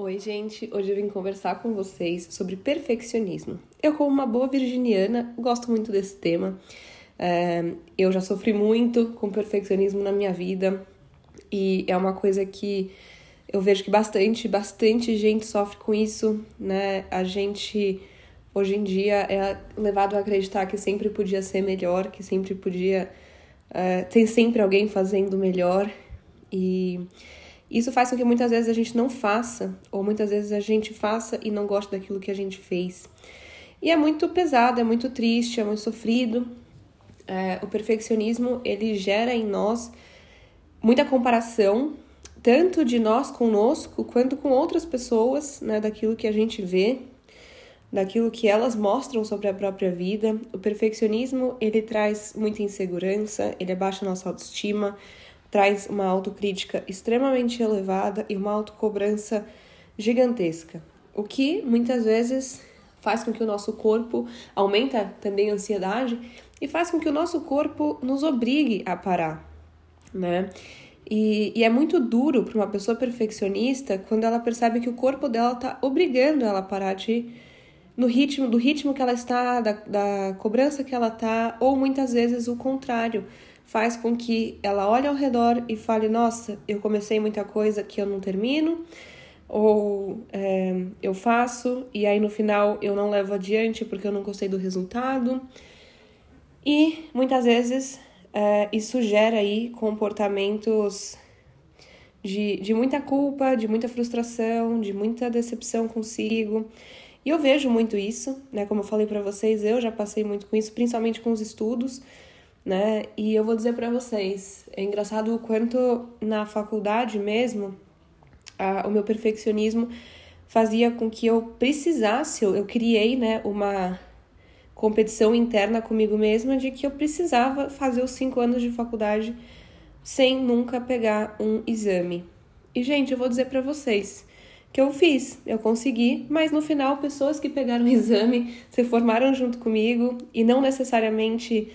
Oi, gente. Hoje eu vim conversar com vocês sobre perfeccionismo. Eu, como uma boa virginiana, gosto muito desse tema. É, eu já sofri muito com perfeccionismo na minha vida e é uma coisa que eu vejo que bastante, bastante gente sofre com isso, né? A gente hoje em dia é levado a acreditar que sempre podia ser melhor, que sempre podia. É, tem sempre alguém fazendo melhor e isso faz com que muitas vezes a gente não faça, ou muitas vezes a gente faça e não goste daquilo que a gente fez. E é muito pesado, é muito triste, é muito sofrido. É, o perfeccionismo ele gera em nós muita comparação tanto de nós conosco quanto com outras pessoas, né, daquilo que a gente vê, daquilo que elas mostram sobre a própria vida. O perfeccionismo, ele traz muita insegurança, ele abaixa a nossa autoestima, traz uma autocrítica extremamente elevada e uma autocobrança gigantesca. O que muitas vezes faz com que o nosso corpo aumenta também a ansiedade e faz com que o nosso corpo nos obrigue a parar, né? E, e é muito duro para uma pessoa perfeccionista quando ela percebe que o corpo dela está obrigando ela a parar de no ritmo do ritmo que ela está, da, da cobrança que ela está, ou muitas vezes o contrário, faz com que ela olhe ao redor e fale: Nossa, eu comecei muita coisa que eu não termino, ou é, eu faço e aí no final eu não levo adiante porque eu não gostei do resultado. E muitas vezes é, isso gera aí comportamentos de, de muita culpa, de muita frustração, de muita decepção consigo. E eu vejo muito isso, né? Como eu falei para vocês, eu já passei muito com isso, principalmente com os estudos, né? E eu vou dizer para vocês, é engraçado o quanto na faculdade mesmo, a, o meu perfeccionismo fazia com que eu precisasse, eu, eu criei, né, uma competição interna comigo mesma de que eu precisava fazer os cinco anos de faculdade sem nunca pegar um exame. E, gente, eu vou dizer para vocês que eu fiz, eu consegui, mas no final, pessoas que pegaram o exame se formaram junto comigo e não necessariamente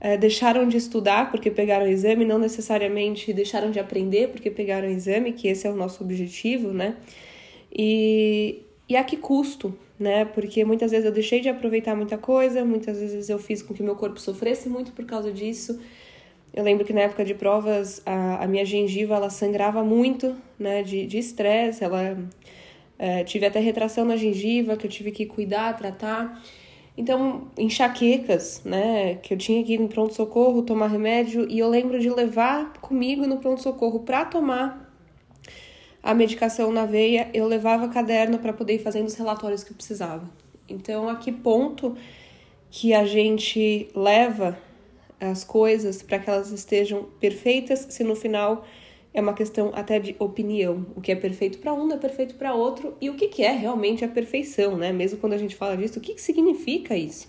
é, deixaram de estudar porque pegaram o exame, não necessariamente deixaram de aprender porque pegaram o exame, que esse é o nosso objetivo, né? E, e a que custo, né? Porque muitas vezes eu deixei de aproveitar muita coisa, muitas vezes eu fiz com que meu corpo sofresse muito por causa disso. Eu lembro que na época de provas a, a minha gengiva ela sangrava muito, né? De estresse, ela é, tive até retração na gengiva que eu tive que cuidar, tratar. Então, enxaquecas, né? Que eu tinha que ir no pronto-socorro tomar remédio e eu lembro de levar comigo no pronto-socorro para tomar a medicação na veia, eu levava caderno para poder ir fazendo os relatórios que eu precisava. Então, a que ponto que a gente leva as coisas para que elas estejam perfeitas, se no final é uma questão até de opinião. O que é perfeito para um não é perfeito para outro e o que, que é realmente a perfeição, né? Mesmo quando a gente fala disso, o que, que significa isso?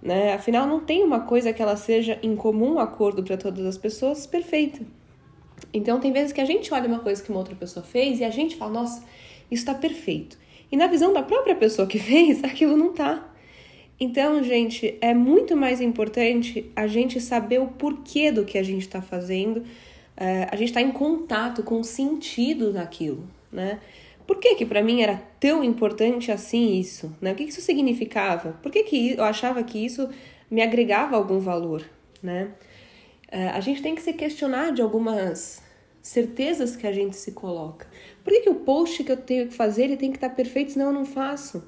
Né? Afinal, não tem uma coisa que ela seja em comum acordo para todas as pessoas perfeita. Então, tem vezes que a gente olha uma coisa que uma outra pessoa fez e a gente fala, nossa, isso está perfeito. E na visão da própria pessoa que fez, aquilo não tá. Então, gente, é muito mais importante a gente saber o porquê do que a gente está fazendo, é, a gente está em contato com o sentido daquilo, né? Por que que para mim era tão importante assim isso, né? O que, que isso significava? Por que que eu achava que isso me agregava algum valor, né? É, a gente tem que se questionar de algumas certezas que a gente se coloca. Por que, que o post que eu tenho que fazer ele tem que estar perfeito, senão eu não faço?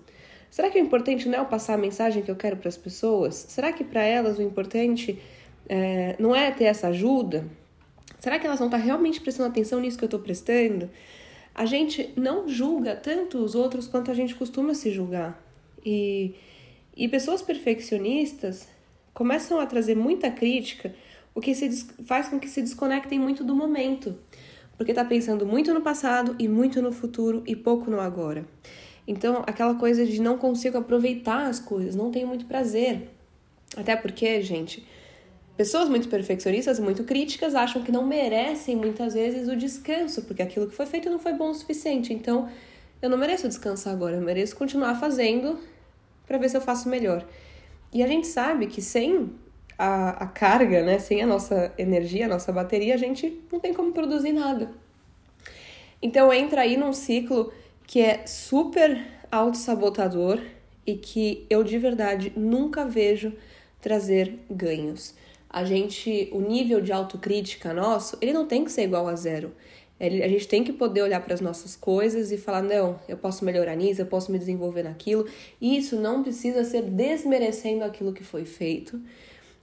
Será que o importante não é eu passar a mensagem que eu quero para as pessoas? Será que para elas o importante é, não é ter essa ajuda? Será que elas vão estar realmente prestando atenção nisso que eu estou prestando? A gente não julga tanto os outros quanto a gente costuma se julgar. E, e pessoas perfeccionistas começam a trazer muita crítica o que se faz com que se desconectem muito do momento, porque está pensando muito no passado e muito no futuro e pouco no agora. Então, aquela coisa de não consigo aproveitar as coisas, não tenho muito prazer. Até porque, gente, pessoas muito perfeccionistas e muito críticas acham que não merecem muitas vezes o descanso, porque aquilo que foi feito não foi bom o suficiente. Então, eu não mereço descansar agora, eu mereço continuar fazendo para ver se eu faço melhor. E a gente sabe que sem a, a carga, né? Sem a nossa energia, a nossa bateria, a gente não tem como produzir nada. Então entra aí num ciclo que é super autossabotador e que eu de verdade nunca vejo trazer ganhos. A gente, o nível de autocrítica nosso, ele não tem que ser igual a zero. A gente tem que poder olhar para as nossas coisas e falar: não, eu posso melhorar nisso, eu posso me desenvolver naquilo. E isso não precisa ser desmerecendo aquilo que foi feito.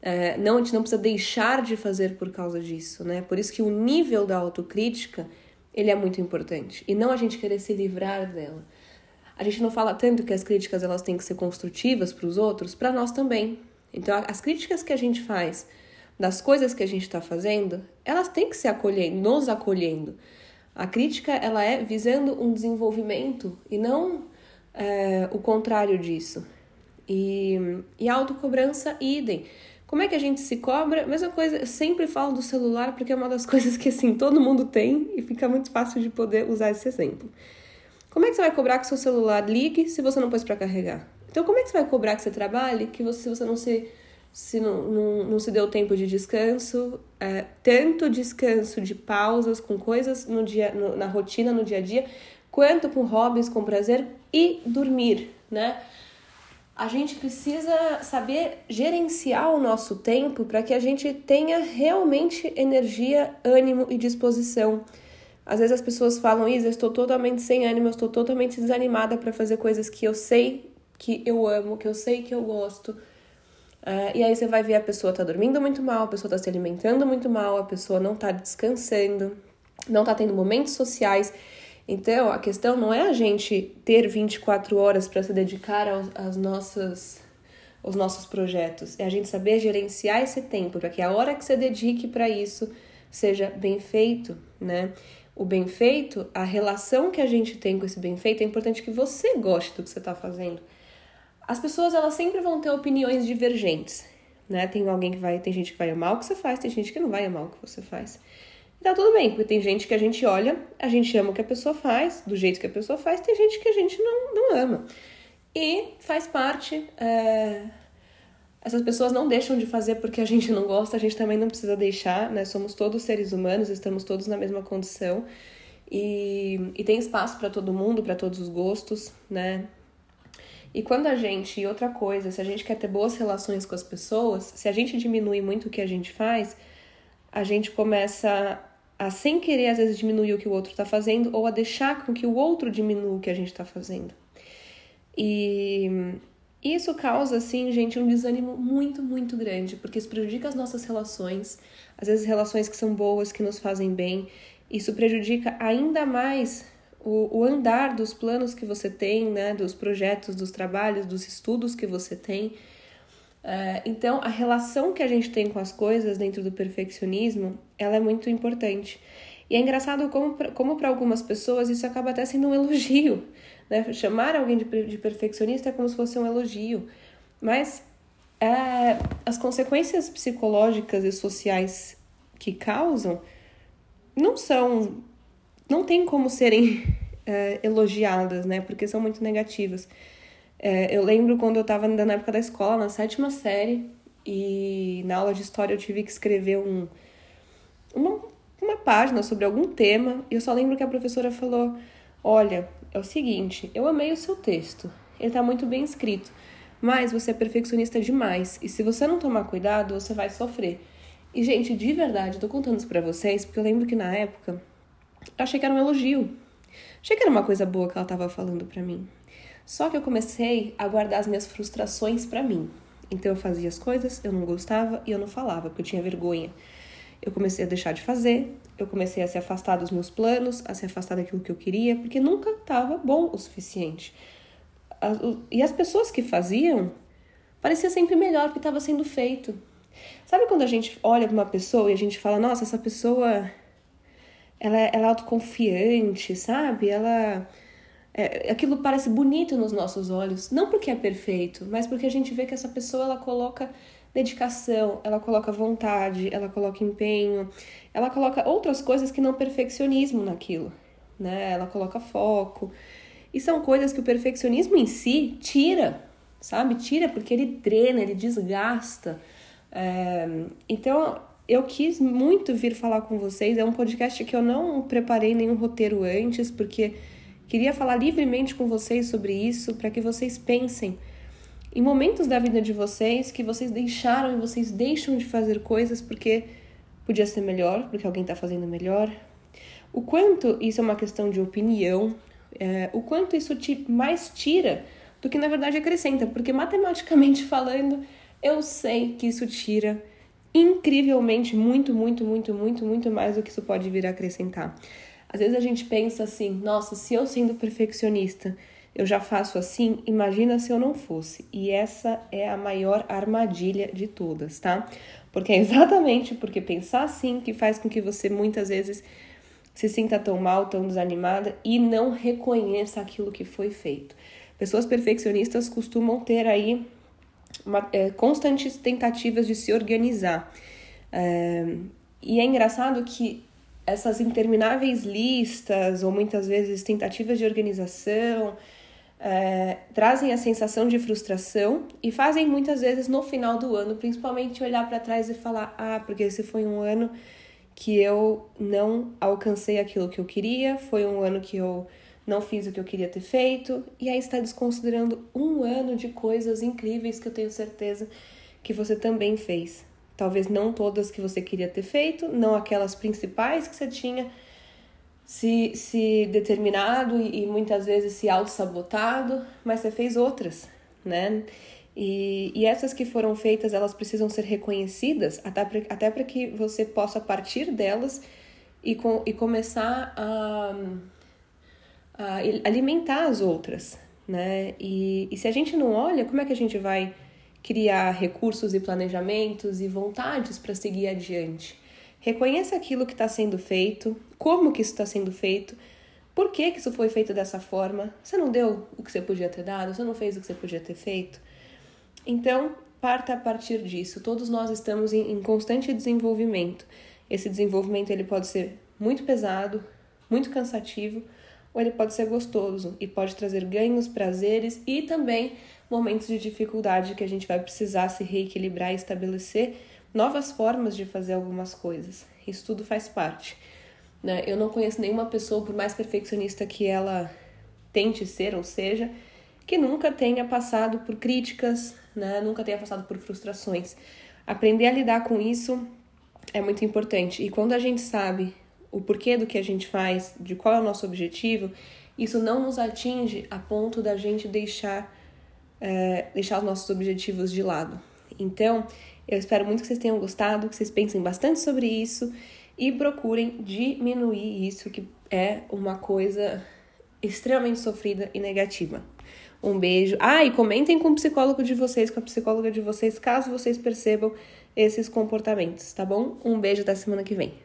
É, não, a gente não precisa deixar de fazer por causa disso, né? Por isso que o nível da autocrítica ele é muito importante e não a gente querer se livrar dela. A gente não fala tanto que as críticas elas têm que ser construtivas para os outros, para nós também. Então, as críticas que a gente faz das coisas que a gente está fazendo, elas têm que ser acolhendo, nos acolhendo. A crítica ela é visando um desenvolvimento e não é, o contrário disso. E, e autocobrança, idem. Como é que a gente se cobra? Mesma coisa, eu sempre falo do celular porque é uma das coisas que assim todo mundo tem e fica muito fácil de poder usar esse exemplo. Como é que você vai cobrar que seu celular ligue se você não pôs para carregar? Então, como é que você vai cobrar que você trabalhe que você, se você não se, se não, não, não se deu tempo de descanso, é, tanto descanso de pausas com coisas no dia, no, na rotina, no dia a dia, quanto com hobbies, com prazer e dormir, né? A gente precisa saber gerenciar o nosso tempo para que a gente tenha realmente energia, ânimo e disposição. Às vezes as pessoas falam, Isa, eu estou totalmente sem ânimo, eu estou totalmente desanimada para fazer coisas que eu sei que eu amo, que eu sei que eu gosto. Uh, e aí você vai ver a pessoa tá dormindo muito mal, a pessoa tá se alimentando muito mal, a pessoa não tá descansando, não tá tendo momentos sociais. Então, a questão não é a gente ter 24 horas para se dedicar aos, às nossas, aos nossos projetos, é a gente saber gerenciar esse tempo para que a hora que você dedique para isso seja bem feito, né? o bem feito, a relação que a gente tem com esse bem feito, é importante que você goste do que você está fazendo. As pessoas elas sempre vão ter opiniões divergentes, né? Tem alguém que vai, tem gente que vai amar o que você faz, tem gente que não vai amar o que você faz. E tá tudo bem, porque tem gente que a gente olha, a gente ama o que a pessoa faz, do jeito que a pessoa faz, tem gente que a gente não, não ama. E faz parte. É essas pessoas não deixam de fazer porque a gente não gosta, a gente também não precisa deixar, né? Somos todos seres humanos, estamos todos na mesma condição. E, e tem espaço para todo mundo, para todos os gostos, né? E quando a gente, e outra coisa, se a gente quer ter boas relações com as pessoas, se a gente diminui muito o que a gente faz, a gente começa a, sem querer, às vezes, diminuir o que o outro está fazendo ou a deixar com que o outro diminua o que a gente está fazendo. E isso causa, assim, gente, um desânimo muito, muito grande, porque isso prejudica as nossas relações, às vezes relações que são boas, que nos fazem bem. Isso prejudica ainda mais o, o andar dos planos que você tem, né, dos projetos, dos trabalhos, dos estudos que você tem. Uh, então, a relação que a gente tem com as coisas dentro do perfeccionismo, ela é muito importante. E é engraçado como, para algumas pessoas isso acaba até sendo um elogio. Né? Chamar alguém de, de perfeccionista é como se fosse um elogio. Mas é, as consequências psicológicas e sociais que causam não são. Não tem como serem é, elogiadas, né? Porque são muito negativas. É, eu lembro quando eu estava na época da escola, na sétima série, e na aula de história eu tive que escrever um, uma, uma página sobre algum tema, e eu só lembro que a professora falou: Olha, é o seguinte, eu amei o seu texto, ele está muito bem escrito, mas você é perfeccionista demais, e se você não tomar cuidado, você vai sofrer. E, gente, de verdade, eu tô contando isso pra vocês, porque eu lembro que na época achei que era um elogio. Achei que era uma coisa boa que ela tava falando pra mim. Só que eu comecei a guardar as minhas frustrações para mim. Então eu fazia as coisas, eu não gostava e eu não falava, porque eu tinha vergonha. Eu comecei a deixar de fazer, eu comecei a se afastar dos meus planos, a se afastar daquilo que eu queria, porque nunca estava bom o suficiente. E as pessoas que faziam parecia sempre melhor porque estava sendo feito. Sabe quando a gente olha para uma pessoa e a gente fala, nossa, essa pessoa ela, é, ela é autoconfiante, sabe? Ela é, aquilo parece bonito nos nossos olhos, não porque é perfeito, mas porque a gente vê que essa pessoa ela coloca dedicação, ela coloca vontade, ela coloca empenho, ela coloca outras coisas que não perfeccionismo naquilo, né? Ela coloca foco. E são coisas que o perfeccionismo em si tira, sabe? Tira porque ele drena, ele desgasta. É... Então, eu quis muito vir falar com vocês. É um podcast que eu não preparei nenhum roteiro antes, porque Queria falar livremente com vocês sobre isso, para que vocês pensem em momentos da vida de vocês que vocês deixaram e vocês deixam de fazer coisas porque podia ser melhor, porque alguém está fazendo melhor. O quanto isso é uma questão de opinião, é, o quanto isso te mais tira do que na verdade acrescenta, porque matematicamente falando, eu sei que isso tira incrivelmente muito, muito, muito, muito, muito mais do que isso pode vir a acrescentar. Às vezes a gente pensa assim, nossa, se eu sendo perfeccionista eu já faço assim, imagina se eu não fosse. E essa é a maior armadilha de todas, tá? Porque é exatamente porque pensar assim que faz com que você muitas vezes se sinta tão mal, tão desanimada e não reconheça aquilo que foi feito. Pessoas perfeccionistas costumam ter aí uma, é, constantes tentativas de se organizar. É, e é engraçado que essas intermináveis listas, ou muitas vezes tentativas de organização, é, trazem a sensação de frustração e fazem muitas vezes no final do ano, principalmente olhar para trás e falar: ah, porque esse foi um ano que eu não alcancei aquilo que eu queria, foi um ano que eu não fiz o que eu queria ter feito, e aí está desconsiderando um ano de coisas incríveis que eu tenho certeza que você também fez. Talvez não todas que você queria ter feito, não aquelas principais que você tinha se, se determinado e, e muitas vezes se auto-sabotado, mas você fez outras, né? E, e essas que foram feitas, elas precisam ser reconhecidas até para que você possa partir delas e, com, e começar a, alimentar as outras, né? E, e se a gente não olha, como é que a gente vai criar recursos e planejamentos e vontades para seguir adiante. Reconheça aquilo que está sendo feito, como que isso está sendo feito, por que, que isso foi feito dessa forma. Você não deu o que você podia ter dado, você não fez o que você podia ter feito. Então, parta a partir disso. Todos nós estamos em, em constante desenvolvimento. Esse desenvolvimento ele pode ser muito pesado, muito cansativo, ou ele pode ser gostoso e pode trazer ganhos, prazeres e também momentos de dificuldade que a gente vai precisar se reequilibrar e estabelecer novas formas de fazer algumas coisas. Isso tudo faz parte. Né? Eu não conheço nenhuma pessoa, por mais perfeccionista que ela tente ser ou seja, que nunca tenha passado por críticas, né? nunca tenha passado por frustrações. Aprender a lidar com isso é muito importante. E quando a gente sabe o porquê do que a gente faz, de qual é o nosso objetivo, isso não nos atinge a ponto da gente deixar é, deixar os nossos objetivos de lado. Então, eu espero muito que vocês tenham gostado, que vocês pensem bastante sobre isso e procurem diminuir isso, que é uma coisa extremamente sofrida e negativa. Um beijo. Ah, e comentem com o psicólogo de vocês, com a psicóloga de vocês, caso vocês percebam esses comportamentos, tá bom? Um beijo da semana que vem.